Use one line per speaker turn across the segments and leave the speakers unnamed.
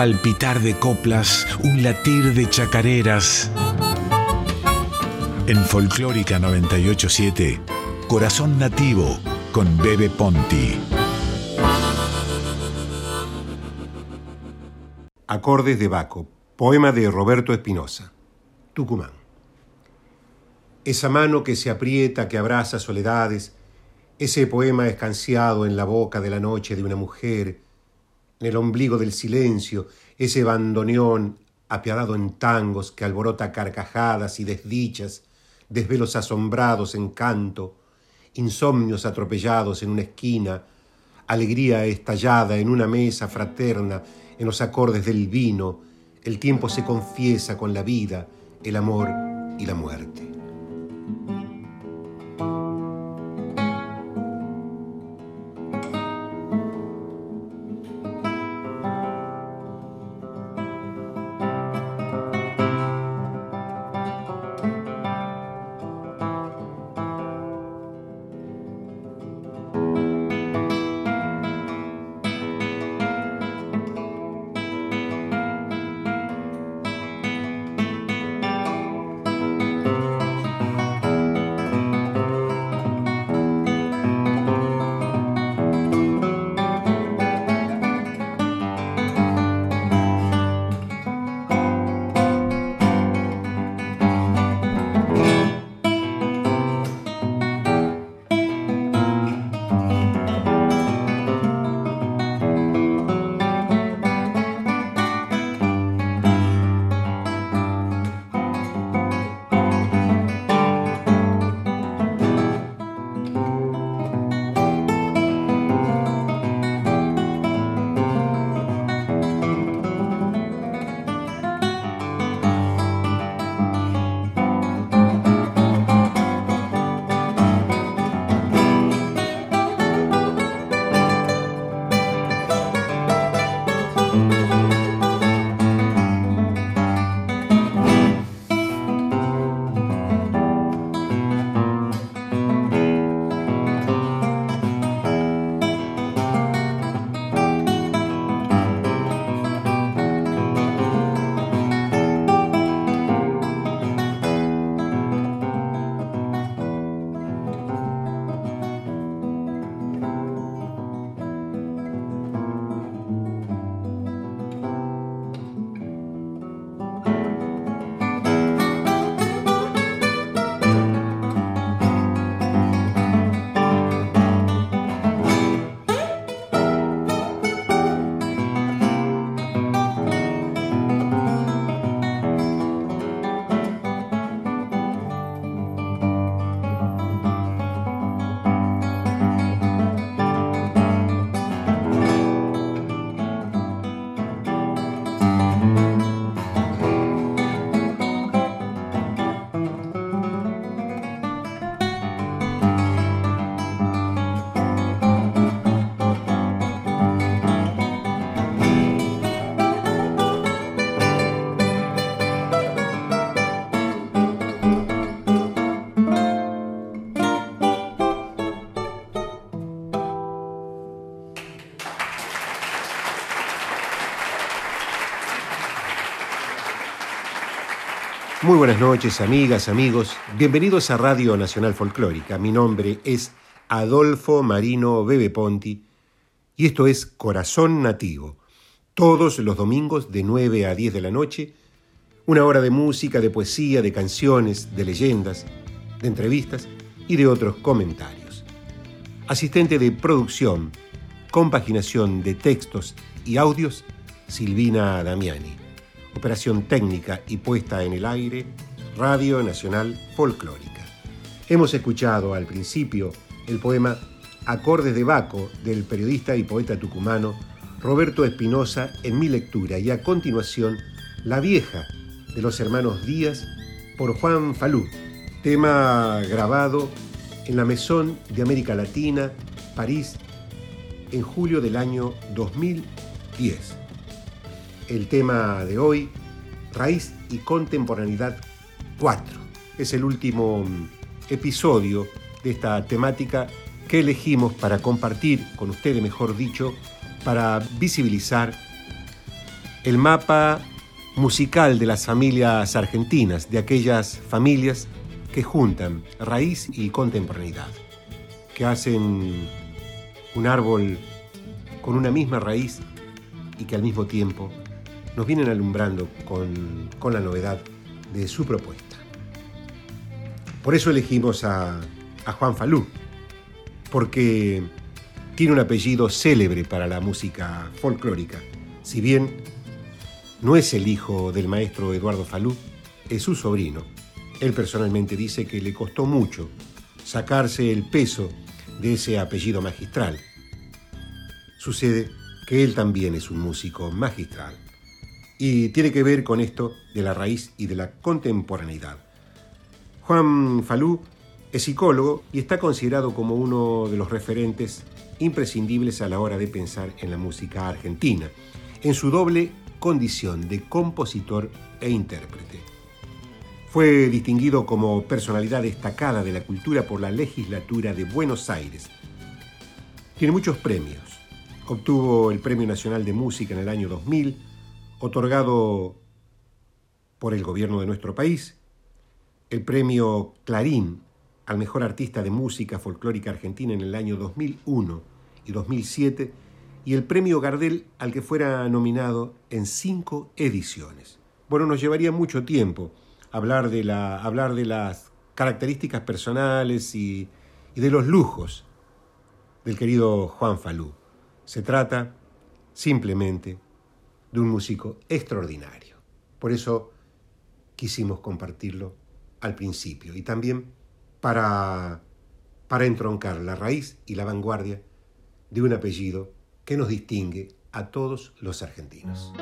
palpitar de coplas, un latir de chacareras. En Folclórica 987, Corazón Nativo con Bebe Ponti.
Acordes de Baco, poema de Roberto Espinosa, Tucumán. Esa mano que se aprieta, que abraza soledades, ese poema escanciado en la boca de la noche de una mujer, en el ombligo del silencio, ese bandoneón apiadado en tangos que alborota carcajadas y desdichas, desvelos asombrados en canto, insomnios atropellados en una esquina, alegría estallada en una mesa fraterna, en los acordes del vino, el tiempo se confiesa con la vida, el amor y la muerte. Muy buenas noches, amigas, amigos. Bienvenidos a Radio Nacional Folclórica. Mi nombre es Adolfo Marino Bebe Ponti y esto es Corazón Nativo. Todos los domingos de 9 a 10 de la noche, una hora de música, de poesía, de canciones, de leyendas, de entrevistas y de otros comentarios. Asistente de producción, compaginación de textos y audios, Silvina Damiani. Operación técnica y puesta en el aire, Radio Nacional Folclórica. Hemos escuchado al principio el poema Acordes de Baco del periodista y poeta tucumano Roberto Espinosa en mi lectura y a continuación La Vieja de los hermanos Díaz por Juan Falú, tema grabado en la Mesón de América Latina, París, en julio del año 2010 el tema de hoy, Raíz y Contemporaneidad 4. Es el último mm, episodio de esta temática que elegimos para compartir con ustedes, mejor dicho, para visibilizar el mapa musical de las familias argentinas, de aquellas familias que juntan raíz y contemporaneidad, que hacen un árbol con una misma raíz y que al mismo tiempo nos vienen alumbrando con, con la novedad de su propuesta. Por eso elegimos a, a Juan Falú, porque tiene un apellido célebre para la música folclórica. Si bien no es el hijo del maestro Eduardo Falú, es su sobrino. Él personalmente dice que le costó mucho sacarse el peso de ese apellido magistral. Sucede que él también es un músico magistral y tiene que ver con esto de la raíz y de la contemporaneidad. Juan Falú es psicólogo y está considerado como uno de los referentes imprescindibles a la hora de pensar en la música argentina, en su doble condición de compositor e intérprete. Fue distinguido como personalidad destacada de la cultura por la legislatura de Buenos Aires. Tiene muchos premios. Obtuvo el Premio Nacional de Música en el año 2000, otorgado por el gobierno de nuestro país, el Premio Clarín al mejor artista de música folclórica argentina en el año 2001 y 2007 y el premio Gardel al que fuera nominado en cinco ediciones. Bueno, nos llevaría mucho tiempo hablar de, la, hablar de las características personales y, y de los lujos del querido Juan Falú. Se trata simplemente de un músico extraordinario. Por eso quisimos compartirlo al principio y también para, para entroncar la raíz y la vanguardia de un apellido que nos distingue a todos los argentinos.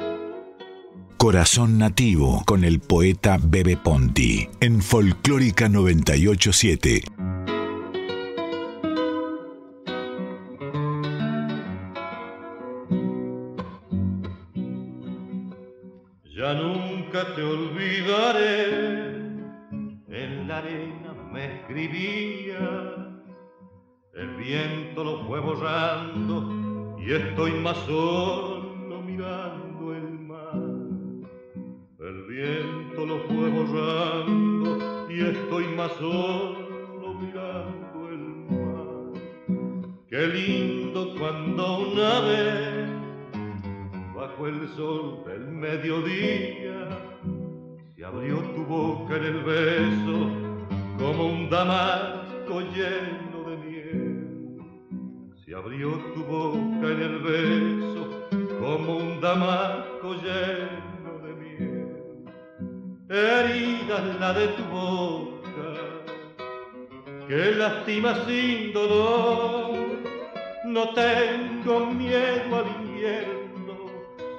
Corazón Nativo con el poeta Bebe Ponti en Folclórica 987.
Ya nunca te olvidaré. La arena me escribía, el viento lo fue borrando y estoy más solo se abrió tu boca en el beso como un damasco lleno de miel. Se abrió tu boca en el beso como un damasco lleno de miel. Herida la de tu boca que lastima sin dolor. No tengo miedo al invierno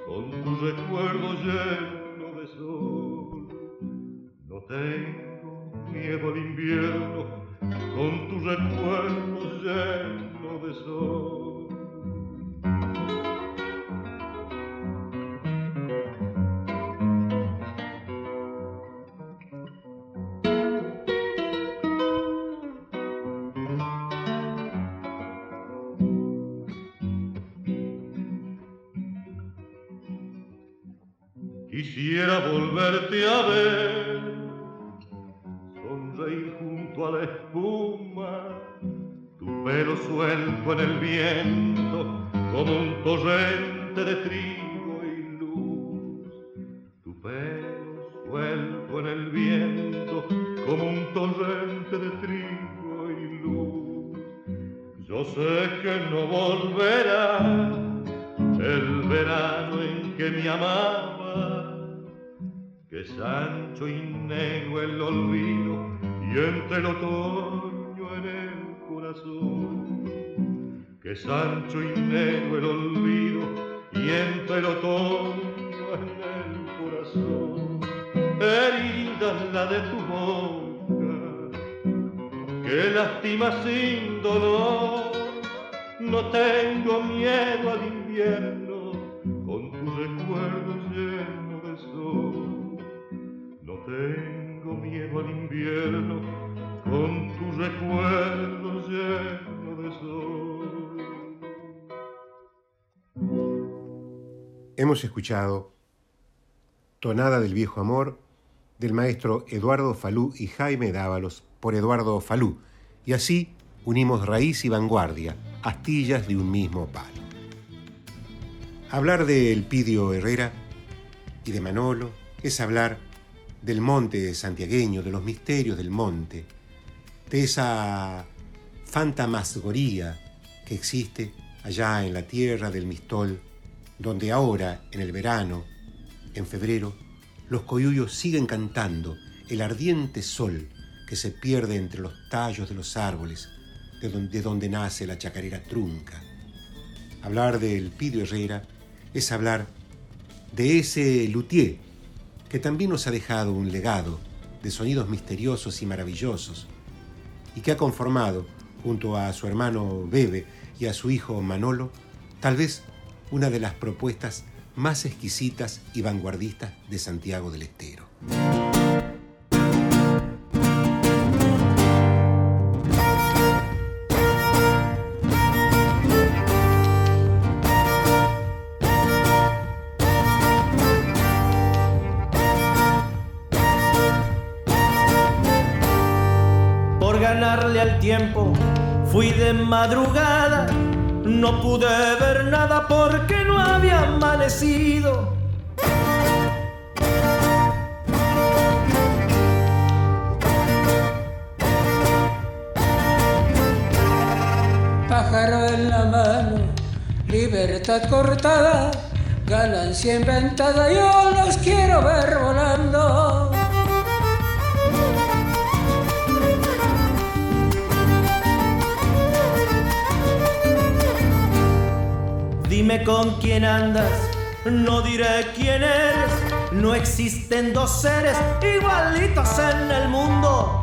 con tu recuerdo lleno de sol. Tengo miedo al invierno con tu recuerdo lleno de sol. Quisiera volverte a ver a la espuma, tu pelo suelto en el viento como un torrente de trigo y luz. Tu pelo suelto en el viento como un torrente de trigo y luz. Yo sé que no volverá el verano en que me amaba, que Sancho y negro el olvido y entre el otoño en el corazón, que Sancho y negro el olvido y entre el otoño en el corazón, herida la de tu boca, que lastima sin dolor, no tengo miedo al invierno con tu recuerdo lleno de sol.
Hemos escuchado Tonada del Viejo Amor, del maestro Eduardo Falú y Jaime Dávalos por Eduardo Falú. Y así unimos raíz y vanguardia, astillas de un mismo palo. Hablar de Elpidio Herrera y de Manolo es hablar del monte santiagueño, de los misterios del monte, de esa fantasmagoría que existe allá en la tierra del Mistol, donde ahora, en el verano, en febrero, los coyuyos siguen cantando el ardiente sol que se pierde entre los tallos de los árboles, de donde, nace la chacarera trunca. Hablar del Pidio Herrera es hablar de ese luthier que también nos ha dejado un legado de sonidos misteriosos y maravillosos y que ha conformado, junto a su hermano Bebe y a su hijo Manolo, tal vez una de las propuestas más exquisitas y vanguardistas de Santiago del Estero.
Madrugada, no pude ver nada porque no había amanecido.
Pájaro en la mano, libertad cortada, ganancia inventada, yo los quiero ver volando.
Dime con quién andas, no diré quién eres. No existen dos seres igualitos en el mundo.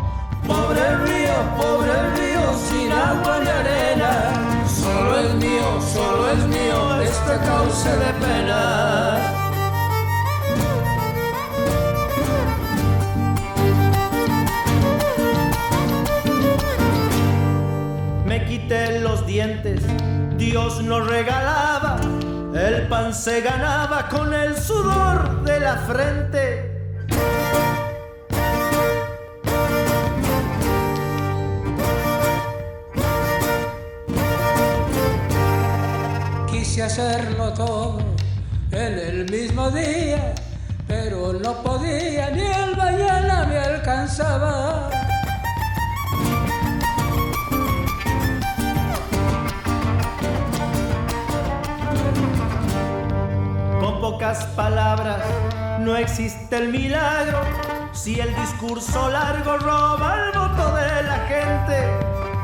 Pobre río, pobre río, sin agua ni arena. Solo es mío, solo es mío este cauce de pena. Me quité los dientes, Dios nos regalaba, el pan se ganaba con el sudor de la frente.
Quise hacerlo todo en el mismo día, pero no podía, ni el mañana me alcanzaba.
Pocas palabras no existe el milagro. Si el discurso largo roba el voto de la gente.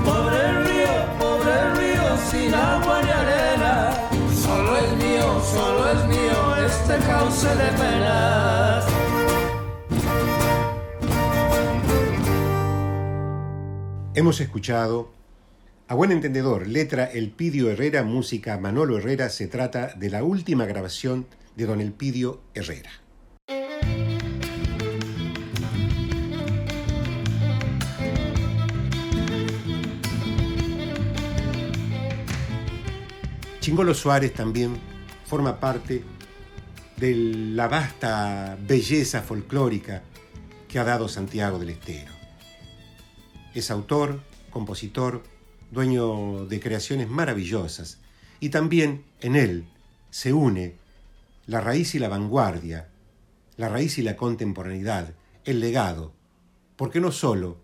Pobre río, pobre río, sin agua ni arena. Solo es mío, solo es mío este cauce de penas.
Hemos escuchado a buen entendedor, letra Elpidio Herrera, música Manolo Herrera, se trata de la última grabación de don Elpidio Herrera. Chingolo Suárez también forma parte de la vasta belleza folclórica que ha dado Santiago del Estero. Es autor, compositor, dueño de creaciones maravillosas, y también en él se une la raíz y la vanguardia, la raíz y la contemporaneidad, el legado, porque no solo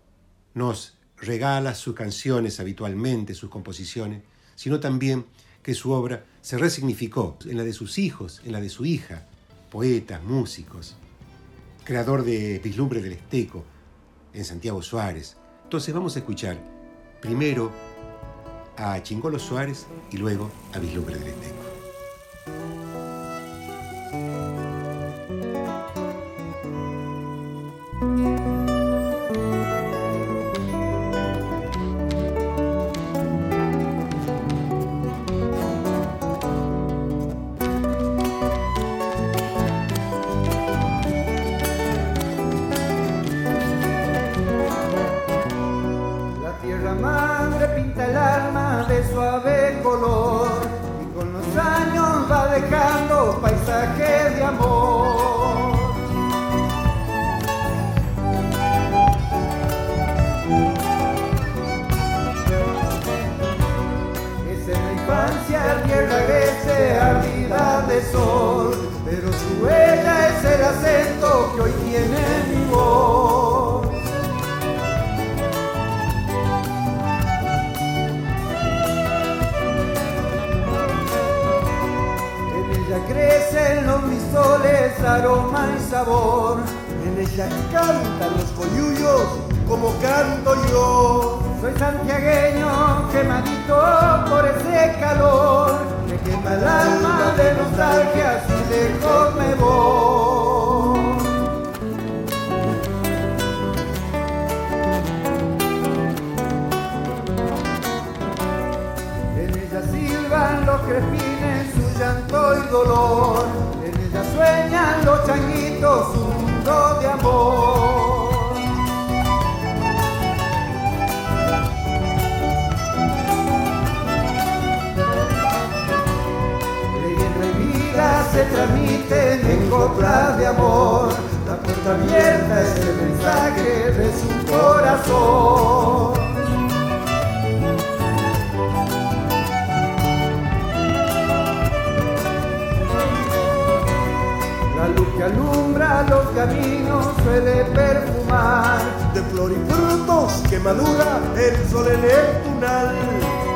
nos regala sus canciones habitualmente, sus composiciones, sino también que su obra se resignificó en la de sus hijos, en la de su hija, poetas, músicos, creador de Vislumbre del Esteco, en Santiago Suárez. Entonces vamos a escuchar primero a Chingolo Suárez y luego a Vislumbre del Esteco.
Pero su huella es el acento que hoy tiene mi voz. En ella crecen los misoles, aroma y sabor. En ella cantan los coyullos como canto yo. Soy santiagueño quemadito por ese calor quema el alma de nostalgia si lejos me voy. En ella silban los crespines, su llanto y dolor. En ella sueñan los changuitos, un mundo de amor. De amor. La puerta abierta es el mensaje de su corazón. La luz que alumbra los caminos suele perfumar
de flor y frutos que madura el sol en el tunal.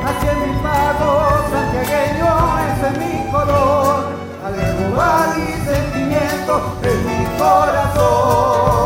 Hacia mi pago santiagueño ese es mi color val y sentimiento en mi corazón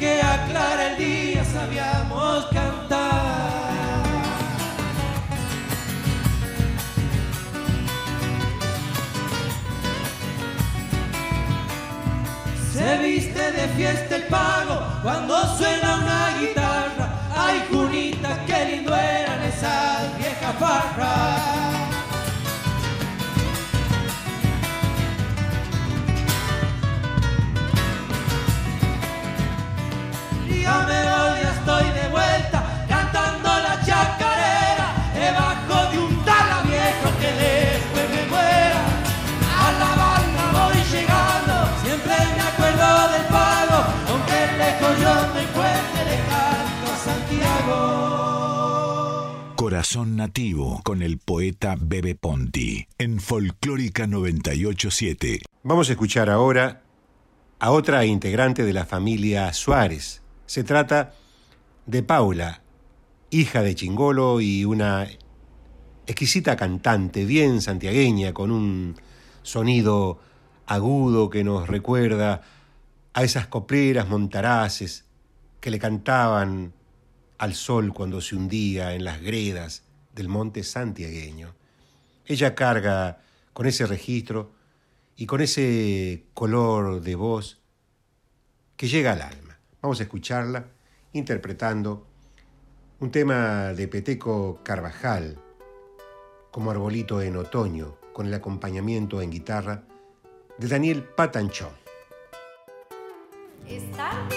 que aclara el día sabíamos cantar. Se viste de fiesta el pago cuando suena una guitarra. Ay, Junita, qué lindo eran esas viejas farras.
Corazón Nativo con el poeta Bebe Ponti en Folclórica 987.
Vamos a escuchar ahora a otra integrante de la familia Suárez. Se trata de Paula, hija de Chingolo y una exquisita cantante, bien santiagueña, con un sonido agudo que nos recuerda a esas copleras montaraces que le cantaban al sol cuando se hundía en las gredas del monte santiagueño. Ella carga con ese registro y con ese color de voz que llega al alma. Vamos a escucharla interpretando un tema de Peteco Carvajal, como arbolito en otoño, con el acompañamiento en guitarra de Daniel Patanchón.
Está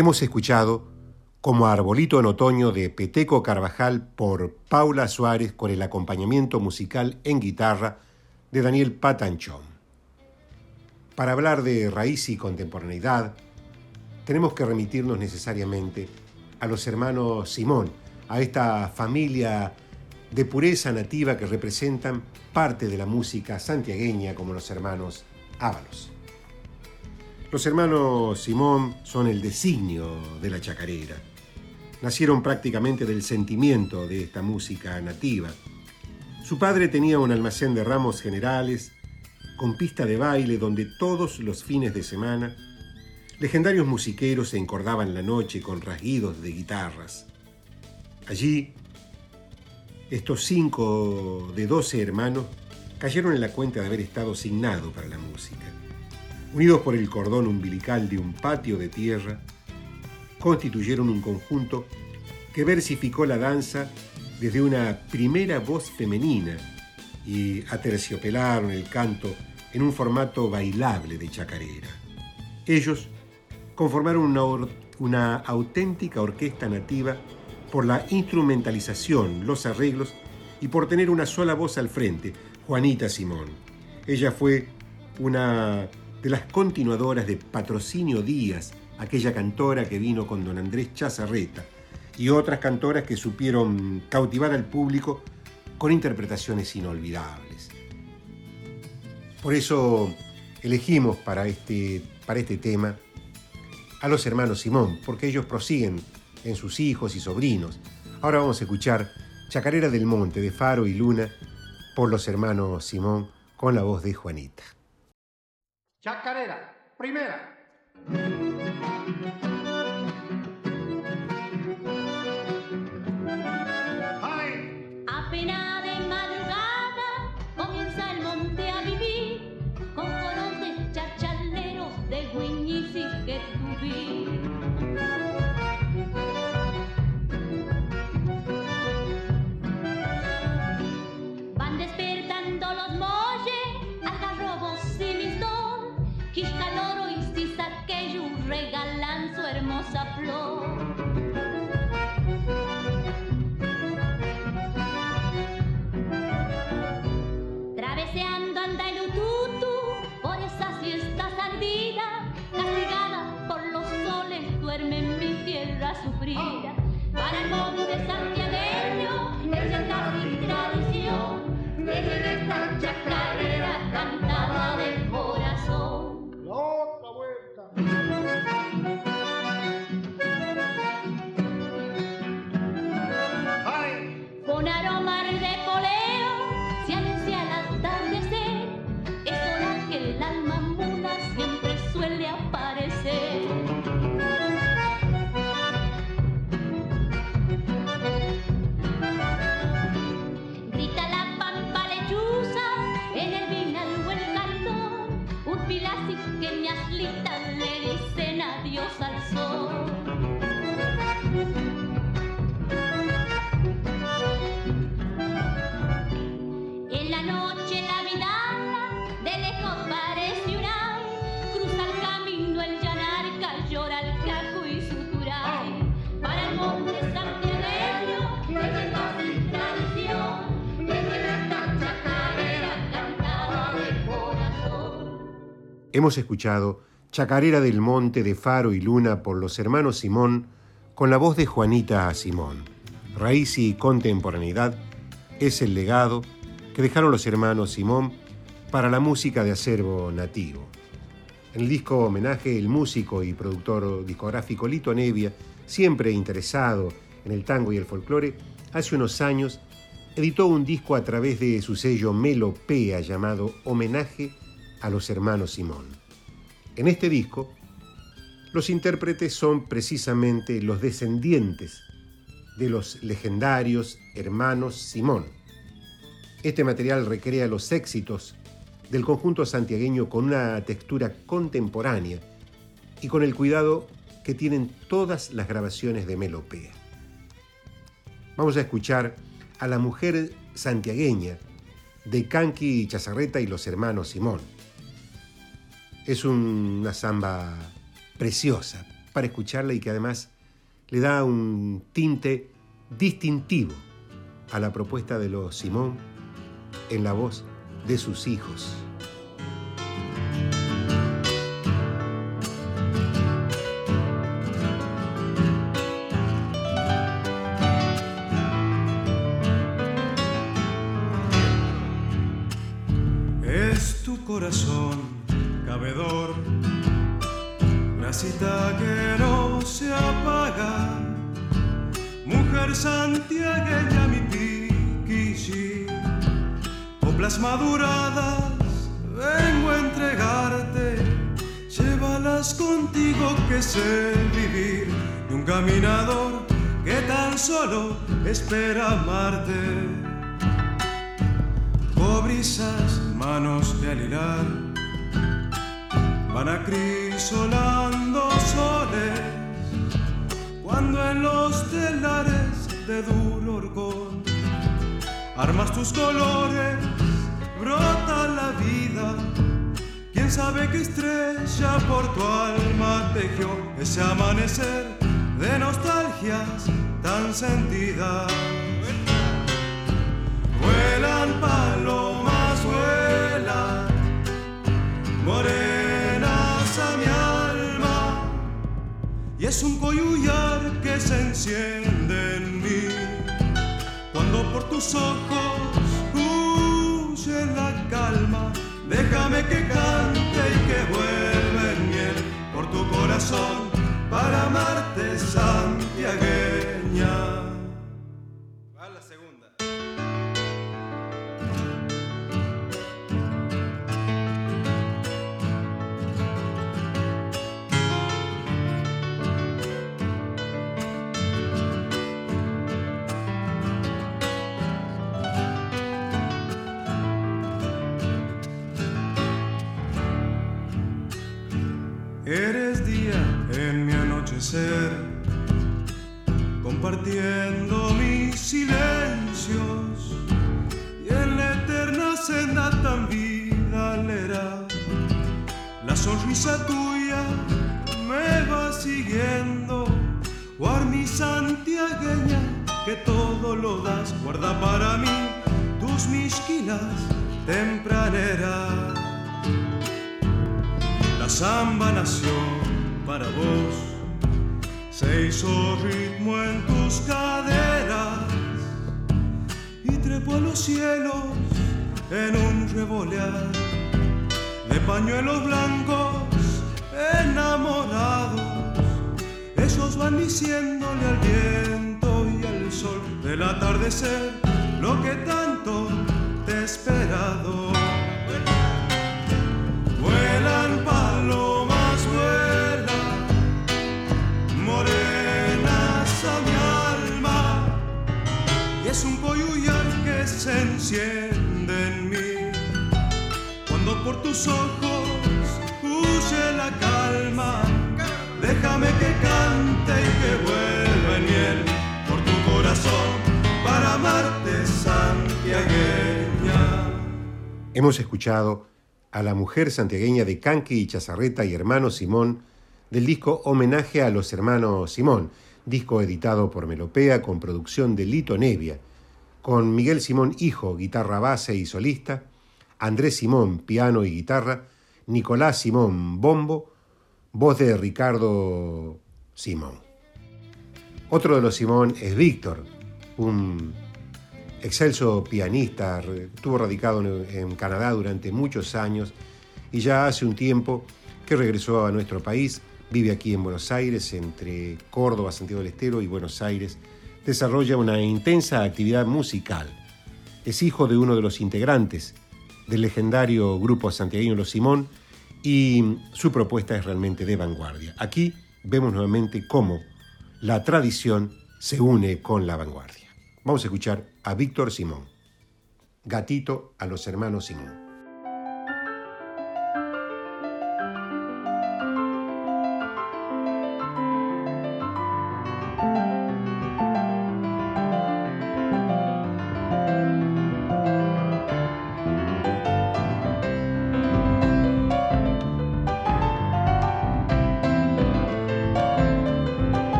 Hemos escuchado como Arbolito en Otoño de Peteco Carvajal por Paula Suárez con el acompañamiento musical en guitarra de Daniel Patanchón. Para hablar de raíz y contemporaneidad, tenemos que remitirnos necesariamente a los hermanos Simón, a esta familia de pureza nativa que representan parte de la música santiagueña como los hermanos Ábalos. Los hermanos Simón son el designio de la chacarera nacieron prácticamente del sentimiento de esta música nativa. Su padre tenía un almacén de ramos generales, con pista de baile donde todos los fines de semana legendarios musiqueros se encordaban la noche con rasguidos de guitarras. Allí, estos cinco de doce hermanos cayeron en la cuenta de haber estado signados para la música. Unidos por el cordón umbilical de un patio de tierra, constituyeron un conjunto que versificó la danza desde una primera voz femenina y aterciopelaron el canto en un formato bailable de chacarera. Ellos conformaron una, una auténtica orquesta nativa por la instrumentalización, los arreglos y por tener una sola voz al frente, Juanita Simón. Ella fue una de las continuadoras de Patrocinio Díaz, aquella cantora que vino con don Andrés Chazarreta, y otras cantoras que supieron cautivar al público con interpretaciones inolvidables. Por eso elegimos para este, para este tema a los hermanos Simón, porque ellos prosiguen en sus hijos y sobrinos. Ahora vamos a escuchar Chacarera del Monte de Faro y Luna por los hermanos Simón con la voz de Juanita.
Chacarera, primera.
Hemos escuchado Chacarera del Monte de Faro y Luna por los hermanos Simón con la voz de Juanita Simón. Raíz y contemporaneidad es el legado que dejaron los hermanos Simón para la música de acervo nativo. En el disco homenaje, el músico y productor discográfico Lito Nevia, siempre interesado en el tango y el folclore, hace unos años editó un disco a través de su sello Melopea llamado Homenaje a los hermanos Simón. En este disco, los intérpretes son precisamente los descendientes de los legendarios hermanos Simón. Este material recrea los éxitos del conjunto santiagueño con una textura contemporánea y con el cuidado que tienen todas las grabaciones de Melopea. Vamos a escuchar a la mujer santiagueña de Canqui Chazarreta y los hermanos Simón. Es una samba preciosa para escucharla y que además le da un tinte distintivo a la propuesta de los Simón en la voz de sus hijos.
Amanecer de nostalgias tan sentidas. Vuelan palomas, vuelan, morenas a mi alma, y es un coyullar que se enciende en mí cuando por tus ojos huye la calma, déjame que cante y que vuelva en miel por tu corazón para amarte santiagueña. Tempraneras. La samba nació para vos, se hizo ritmo en tus caderas y trepó a los cielos en un revolear de pañuelos blancos enamorados. Ellos van diciéndole al viento y al sol del atardecer lo que tanto te he esperado. Vuelan palomas, vuelan, morenas a mi alma, y es un coyullar que se enciende en mí, cuando por tus ojos huye la calma, déjame que cante y que vuelva en miel por tu corazón para amarte santiagueña.
Hemos escuchado a la mujer santiagueña de Canqui y Chazarreta y hermano Simón del disco Homenaje a los hermanos Simón, disco editado por Melopea con producción de Lito Nevia, con Miguel Simón hijo, guitarra base y solista, Andrés Simón piano y guitarra, Nicolás Simón bombo, voz de Ricardo Simón. Otro de los Simón es Víctor, un excelso pianista, estuvo radicado en, Canadá durante muchos años y ya hace un tiempo que regresó a nuestro país, vive aquí en Buenos Aires, entre Córdoba, Santiago del Estero y Buenos Aires, desarrolla una intensa actividad musical. Es hijo de uno de los integrantes del legendario grupo santiagueño Los Simón y su propuesta es realmente de vanguardia. Aquí vemos nuevamente cómo la tradición se une con la vanguardia. Vamos a escuchar a Víctor Simón. Gatito a los hermanos Simón.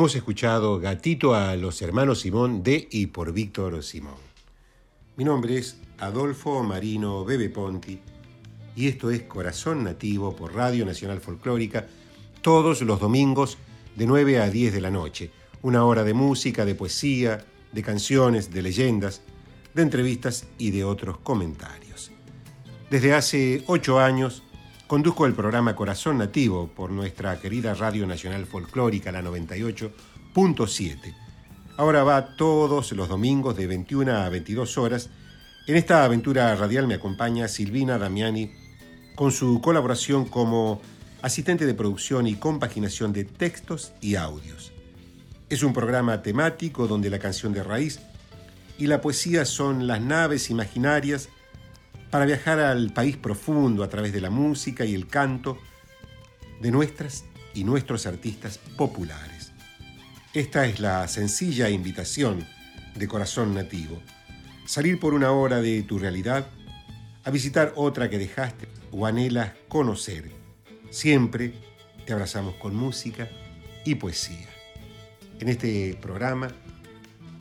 Hemos escuchado Gatito a los hermanos Simón de y por Víctor Simón. Mi nombre es Adolfo Marino Bebe Ponti y esto es Corazón Nativo por Radio Nacional Folclórica todos los domingos de 9 a 10 de la noche. Una hora de música, de poesía, de canciones, de leyendas, de entrevistas y de otros comentarios. Desde hace ocho años Conduzco el programa Corazón Nativo por nuestra querida Radio Nacional Folclórica, la 98.7. Ahora va todos los domingos de 21 a 22 horas. En esta aventura radial me acompaña Silvina Damiani con su colaboración como asistente de producción y compaginación de textos y audios. Es un programa temático donde la canción de raíz y la poesía son las naves imaginarias para viajar al país profundo a través de la música y el canto de nuestras y nuestros artistas populares. Esta es la sencilla invitación de Corazón Nativo. Salir por una hora de tu realidad a visitar otra que dejaste o anhelas conocer. Siempre te abrazamos con música y poesía. En este programa,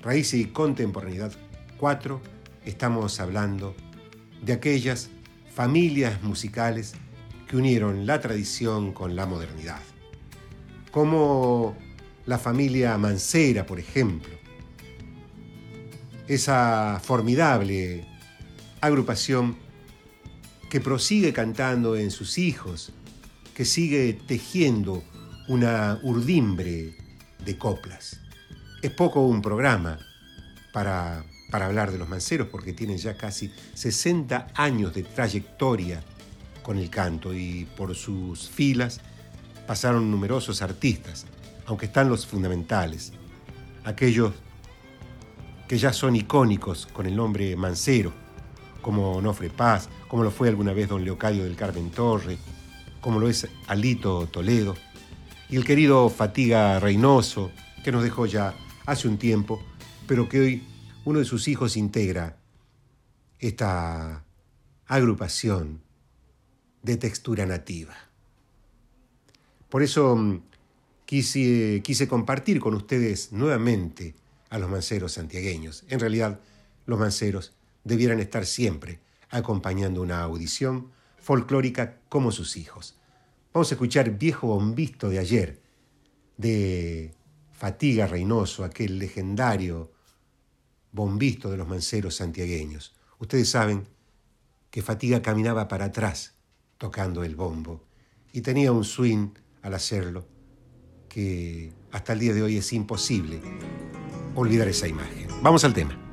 Raíces y Contemporaneidad 4, estamos hablando de aquellas familias musicales que unieron la tradición con la modernidad. Como la familia Mancera, por ejemplo. Esa formidable agrupación que prosigue cantando en sus hijos, que sigue tejiendo una urdimbre de coplas. Es poco un programa para para hablar de los manceros porque tienen ya casi 60 años de trayectoria con el canto y por sus filas pasaron numerosos artistas, aunque están los fundamentales, aquellos que ya son icónicos con el nombre Mancero, como Onofre Paz, como lo fue alguna vez don Leocadio del Carmen Torre, como lo es Alito Toledo, y el querido Fatiga Reynoso, que nos dejó ya hace un tiempo, pero que hoy uno de sus hijos integra esta agrupación de textura nativa. Por eso mm, quise, quise compartir con ustedes nuevamente a los manceros santiagueños. En realidad, los manceros debieran estar siempre acompañando una audición folclórica como sus hijos. Vamos a escuchar Viejo Bombisto de ayer, de Fatiga Reynoso, aquel legendario bombisto de los manceros santiagueños. Ustedes saben que Fatiga caminaba para atrás tocando el bombo y tenía un swing al hacerlo que hasta el día de hoy es imposible olvidar esa imagen. Vamos al tema.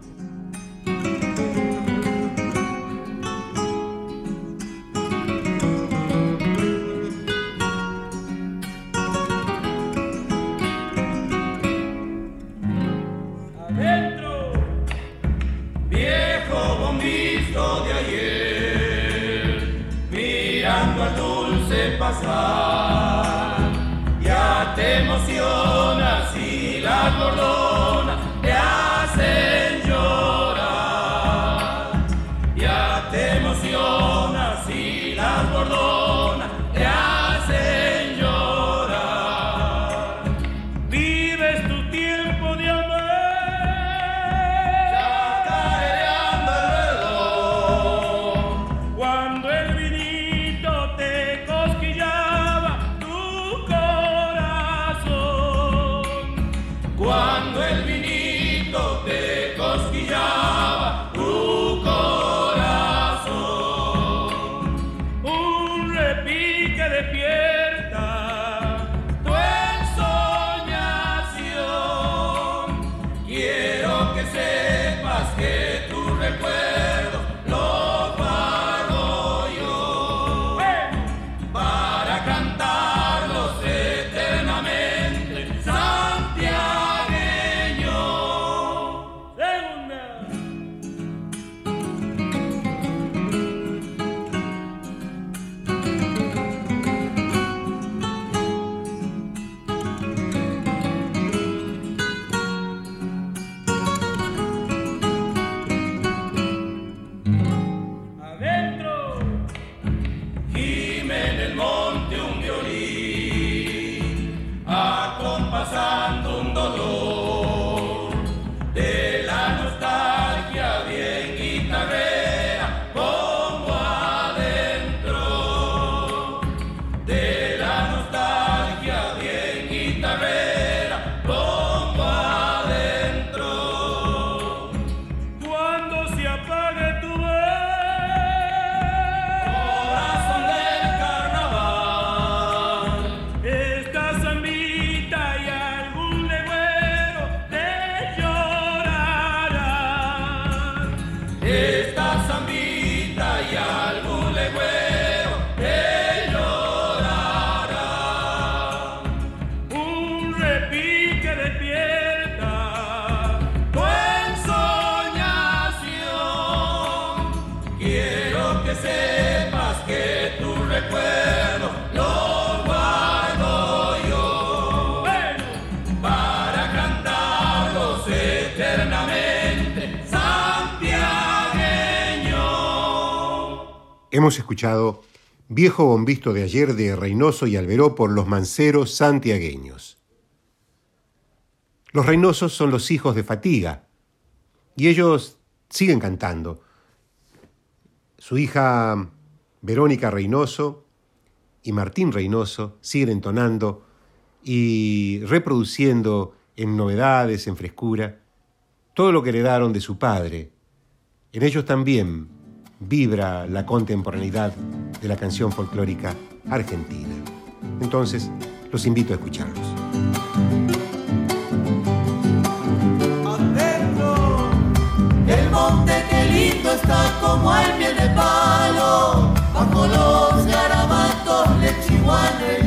Hemos escuchado Viejo Bombisto de ayer de Reynoso y Alberó por los manceros santiagueños. Los Reynosos son los hijos de Fatiga y ellos siguen cantando. Su hija Verónica Reynoso y Martín Reynoso siguen entonando y reproduciendo en novedades, en frescura, todo lo que heredaron de su padre. En ellos también vibra la contemporaneidad de la canción folclórica argentina. Entonces, los invito a escucharlos.
Adentro, el monte que lindo está como el pie de palo, bajo los garabatos de Chihuahua.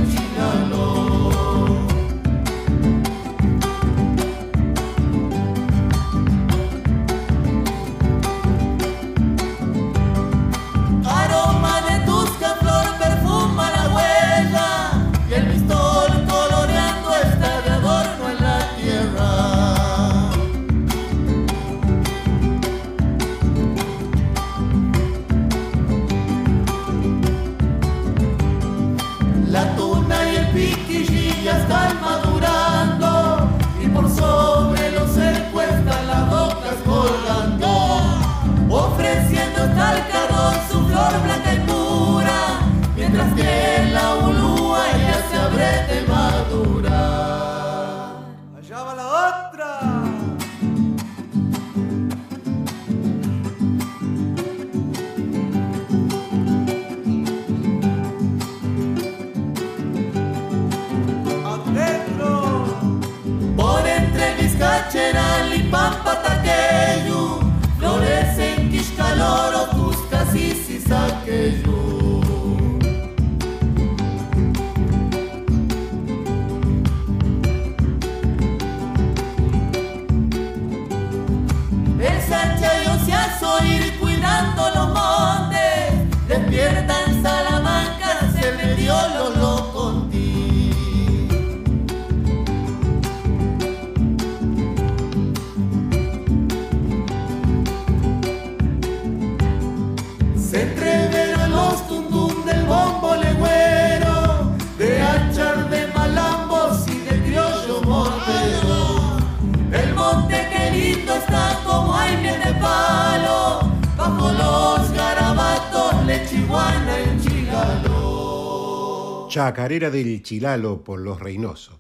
Del Chilalo por los Reynoso.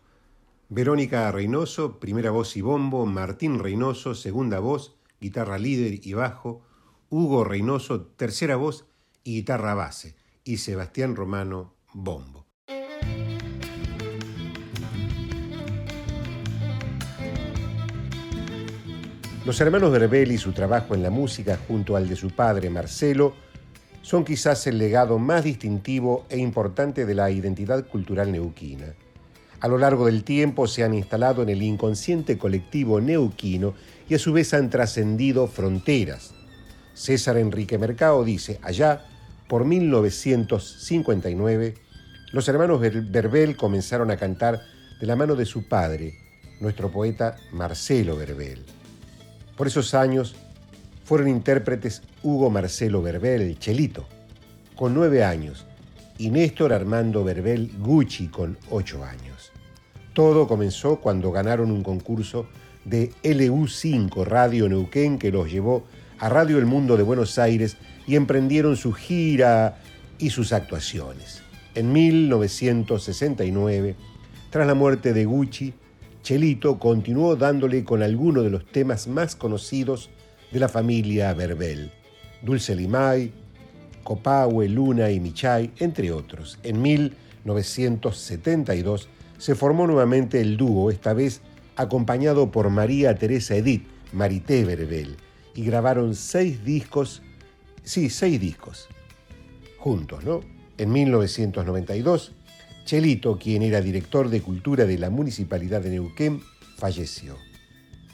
Verónica Reynoso, primera voz y bombo, Martín Reynoso, segunda voz, guitarra líder y bajo, Hugo Reynoso, tercera voz y guitarra base, y Sebastián Romano, bombo. Los hermanos Verbel y su trabajo en la música junto al de su padre Marcelo son quizás el legado más distintivo e importante de la identidad cultural neuquina. A lo largo del tiempo se han instalado en el inconsciente colectivo neuquino y a su vez han trascendido fronteras. César Enrique Mercado dice, allá, por 1959, los hermanos Verbel comenzaron a cantar de la mano de su padre, nuestro poeta Marcelo Verbel. Por esos años fueron intérpretes Hugo Marcelo Verbel, el Chelito, con nueve años, y Néstor Armando Verbel Gucci, con ocho años. Todo comenzó cuando ganaron un concurso de LU5 Radio Neuquén que los llevó a Radio El Mundo de Buenos Aires y emprendieron su gira y sus actuaciones. En 1969, tras la muerte de Gucci, Chelito continuó dándole con algunos de los temas más conocidos de la familia Verbel, Dulce Limay, Copahue, Luna y Michay, entre otros. En 1972 se formó nuevamente el dúo, esta vez acompañado por María Teresa Edith, Marité Verbel, y grabaron seis discos, sí, seis discos, juntos, ¿no? En 1992 Chelito, quien era director de cultura de la Municipalidad de Neuquén, falleció.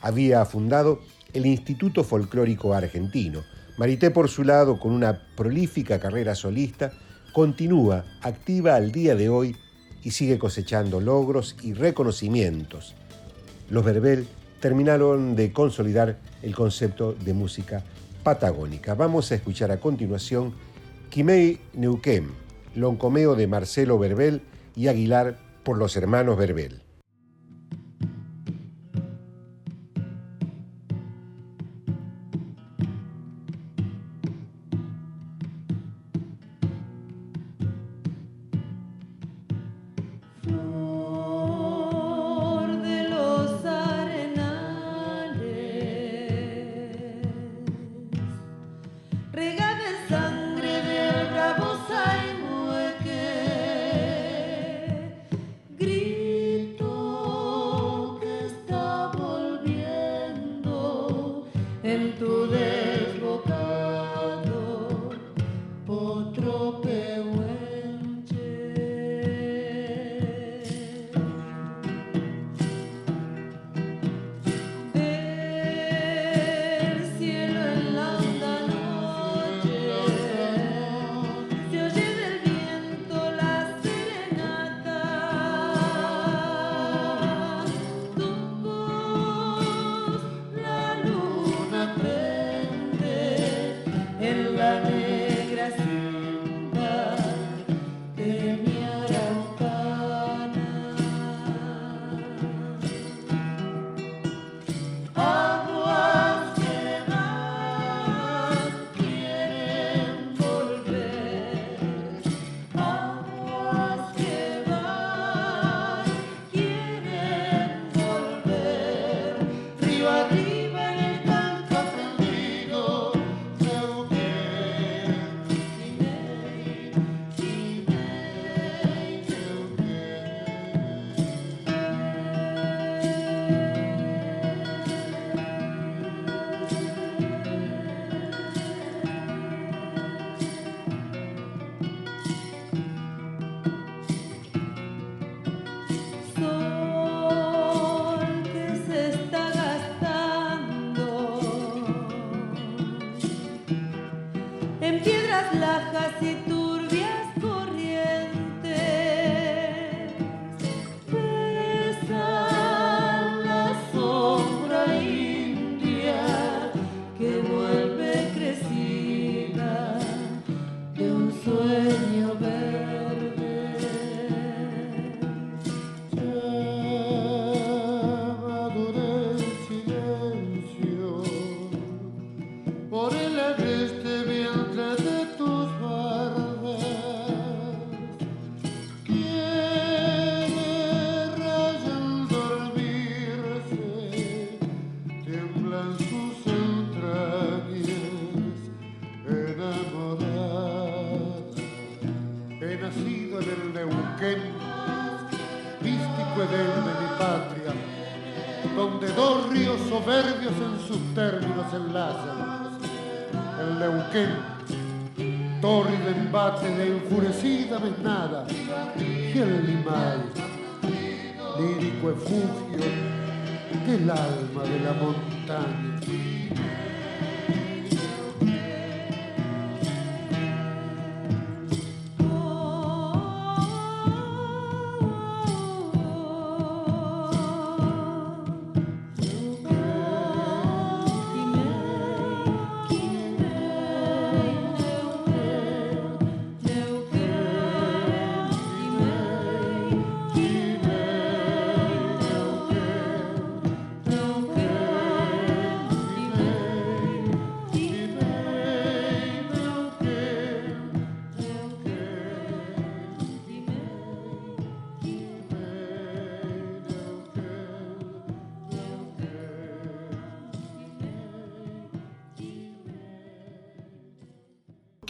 Había fundado el Instituto Folclórico Argentino. Marité, por su lado, con una prolífica carrera solista, continúa activa al día de hoy y sigue cosechando logros y reconocimientos. Los Verbel terminaron de consolidar el concepto de música patagónica. Vamos a escuchar a continuación Quimei Neuquén, Loncomeo de Marcelo Verbel, y Aguilar por los hermanos Verbel.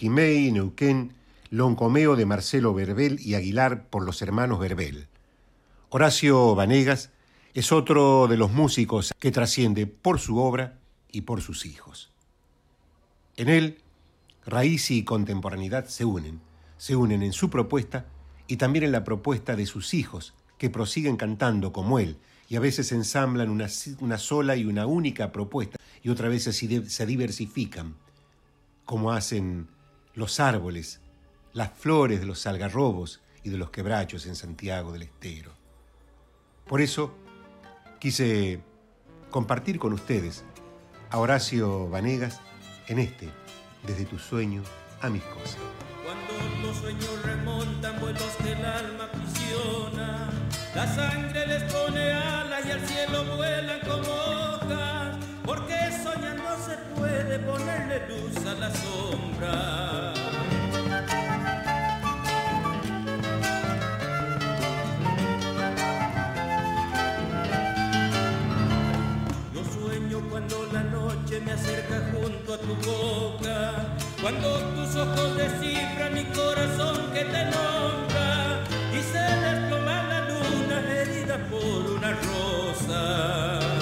Quimei, Neuquén, Loncomeo de Marcelo Verbel y Aguilar por los hermanos Verbel. Horacio Vanegas es otro de los músicos que trasciende por su obra y por sus hijos. En él, raíz y contemporaneidad se unen, se unen en su propuesta y también en la propuesta de sus hijos, que prosiguen cantando como él y a veces ensamblan una, una sola y una única propuesta y otra vez se diversifican, como hacen los árboles, las flores de los algarrobos y de los quebrachos en Santiago del Estero. Por eso quise compartir con ustedes a Horacio Vanegas en este, desde tu sueño a mis cosas.
Cuando los sueños remontan vuelos que el alma prisiona, la sangre les pone alas y al cielo vuelan como hojas, porque soñando se puede ponerle luz a la sombra. Me acerca junto a tu boca, cuando tus ojos descifran mi corazón que te nombra y se desploma la luna herida por una rosa.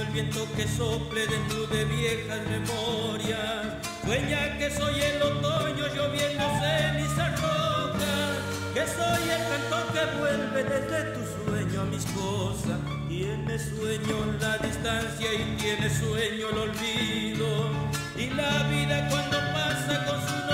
el viento que sople dentro de viejas memorias. Sueña que soy el otoño lloviendo cenizas rojas, que soy el canto que vuelve desde tu sueño a mis cosas. Tiene sueño la distancia y tiene sueño el olvido. Y la vida cuando pasa con su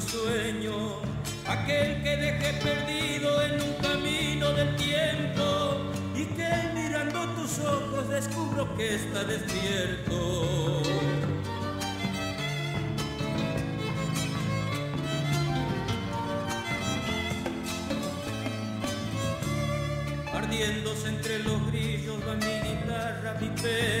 sueño, aquel que dejé perdido en un camino del tiempo y que mirando tus ojos descubro que está despierto. Ardiéndose entre los grillos va mi guitarra, mi pena,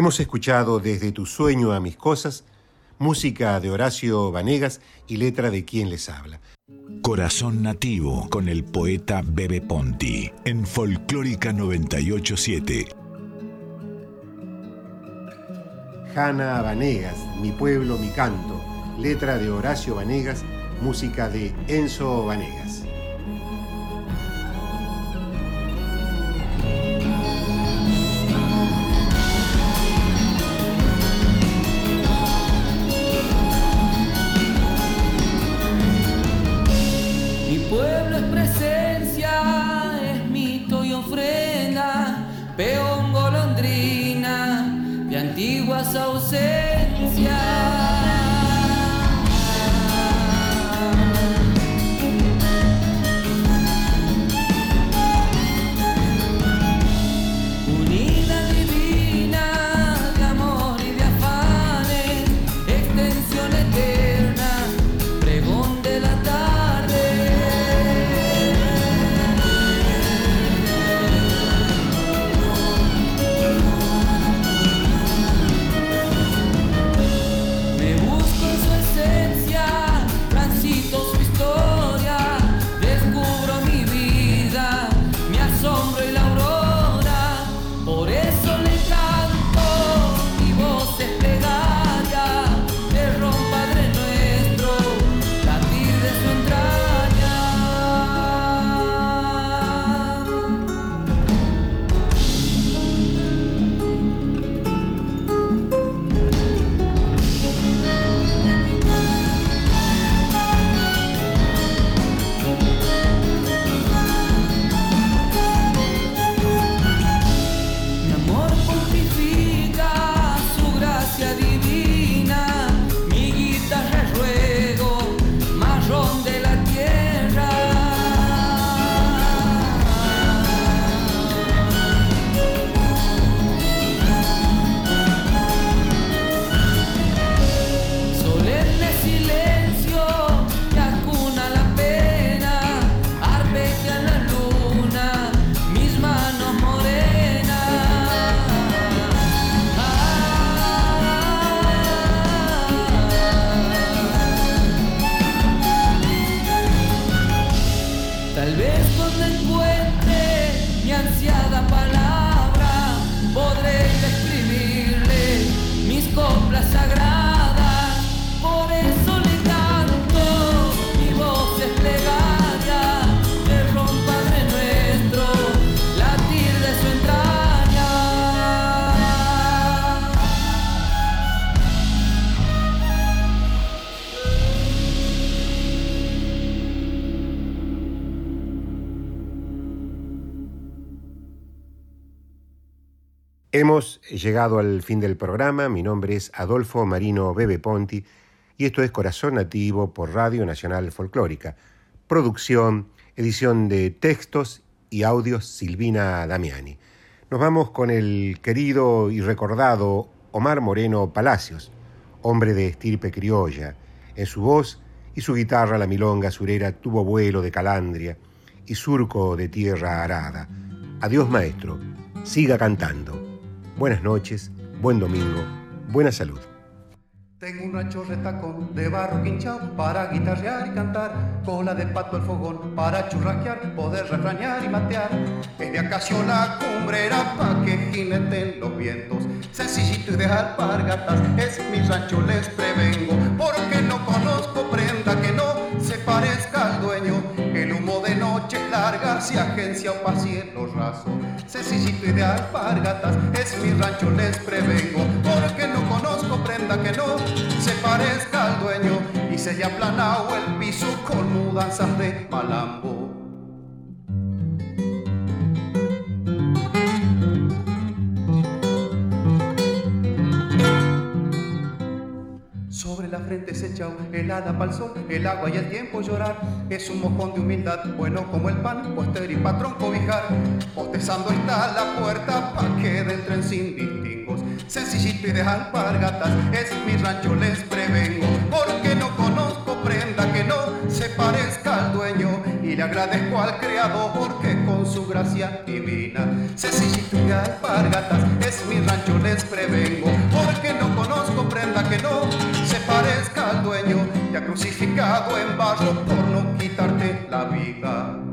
Hemos escuchado desde tu sueño a mis cosas música de Horacio Vanegas y letra de quien les habla.
Corazón Nativo con el poeta Bebe Ponti en Folclórica 987.
Jana Vanegas, Mi pueblo, mi canto, letra de Horacio Vanegas, música de Enzo Vanegas. Llegado al fin del programa. Mi nombre es Adolfo Marino Bebe Ponti y esto es Corazón Nativo por Radio Nacional Folclórica. Producción, edición de textos y audios Silvina Damiani. Nos vamos con el querido y recordado Omar Moreno Palacios, hombre de estirpe criolla. En su voz y su guitarra la milonga surera tuvo vuelo de calandria y surco de tierra arada. Adiós maestro, siga cantando. Buenas noches, buen domingo, buena salud.
Tengo un rancho retacón de barro quinchao para guitarrear y cantar, cola de pato el fogón para churraquear, poder refranear y matear. Es de acacio la cumbrera pa' que jineten los vientos, sencillito y de alpargatas, es mi rancho les prevengo, porque no conozco prenda que no se parezca al dueño. El humo de noche larga si agencia o pa' cielo raso, sencillito y de alpargatas, es mi rancho les prevengo, porque no conozco prenda que no se parezca al dueño y se haya aplanado el piso con mudanzas de malambo. Sobre la frente se echó helada pa'l sol, el agua y el tiempo llorar. Es un mojón de humildad, bueno como el pan, poster y patrón cobijar. Bostezando está la puerta pa' que entren sin distingos. Sencillito y de alpargatas, es mi rancho, les prevengo. Porque no conozco prenda que no se parezca al dueño y le agradezco al creador porque con su gracia divina sencillito alpargatas es mi rancho les prevengo porque no conozco prenda que no se parezca al dueño ya crucificado en barro por no quitarte la vida.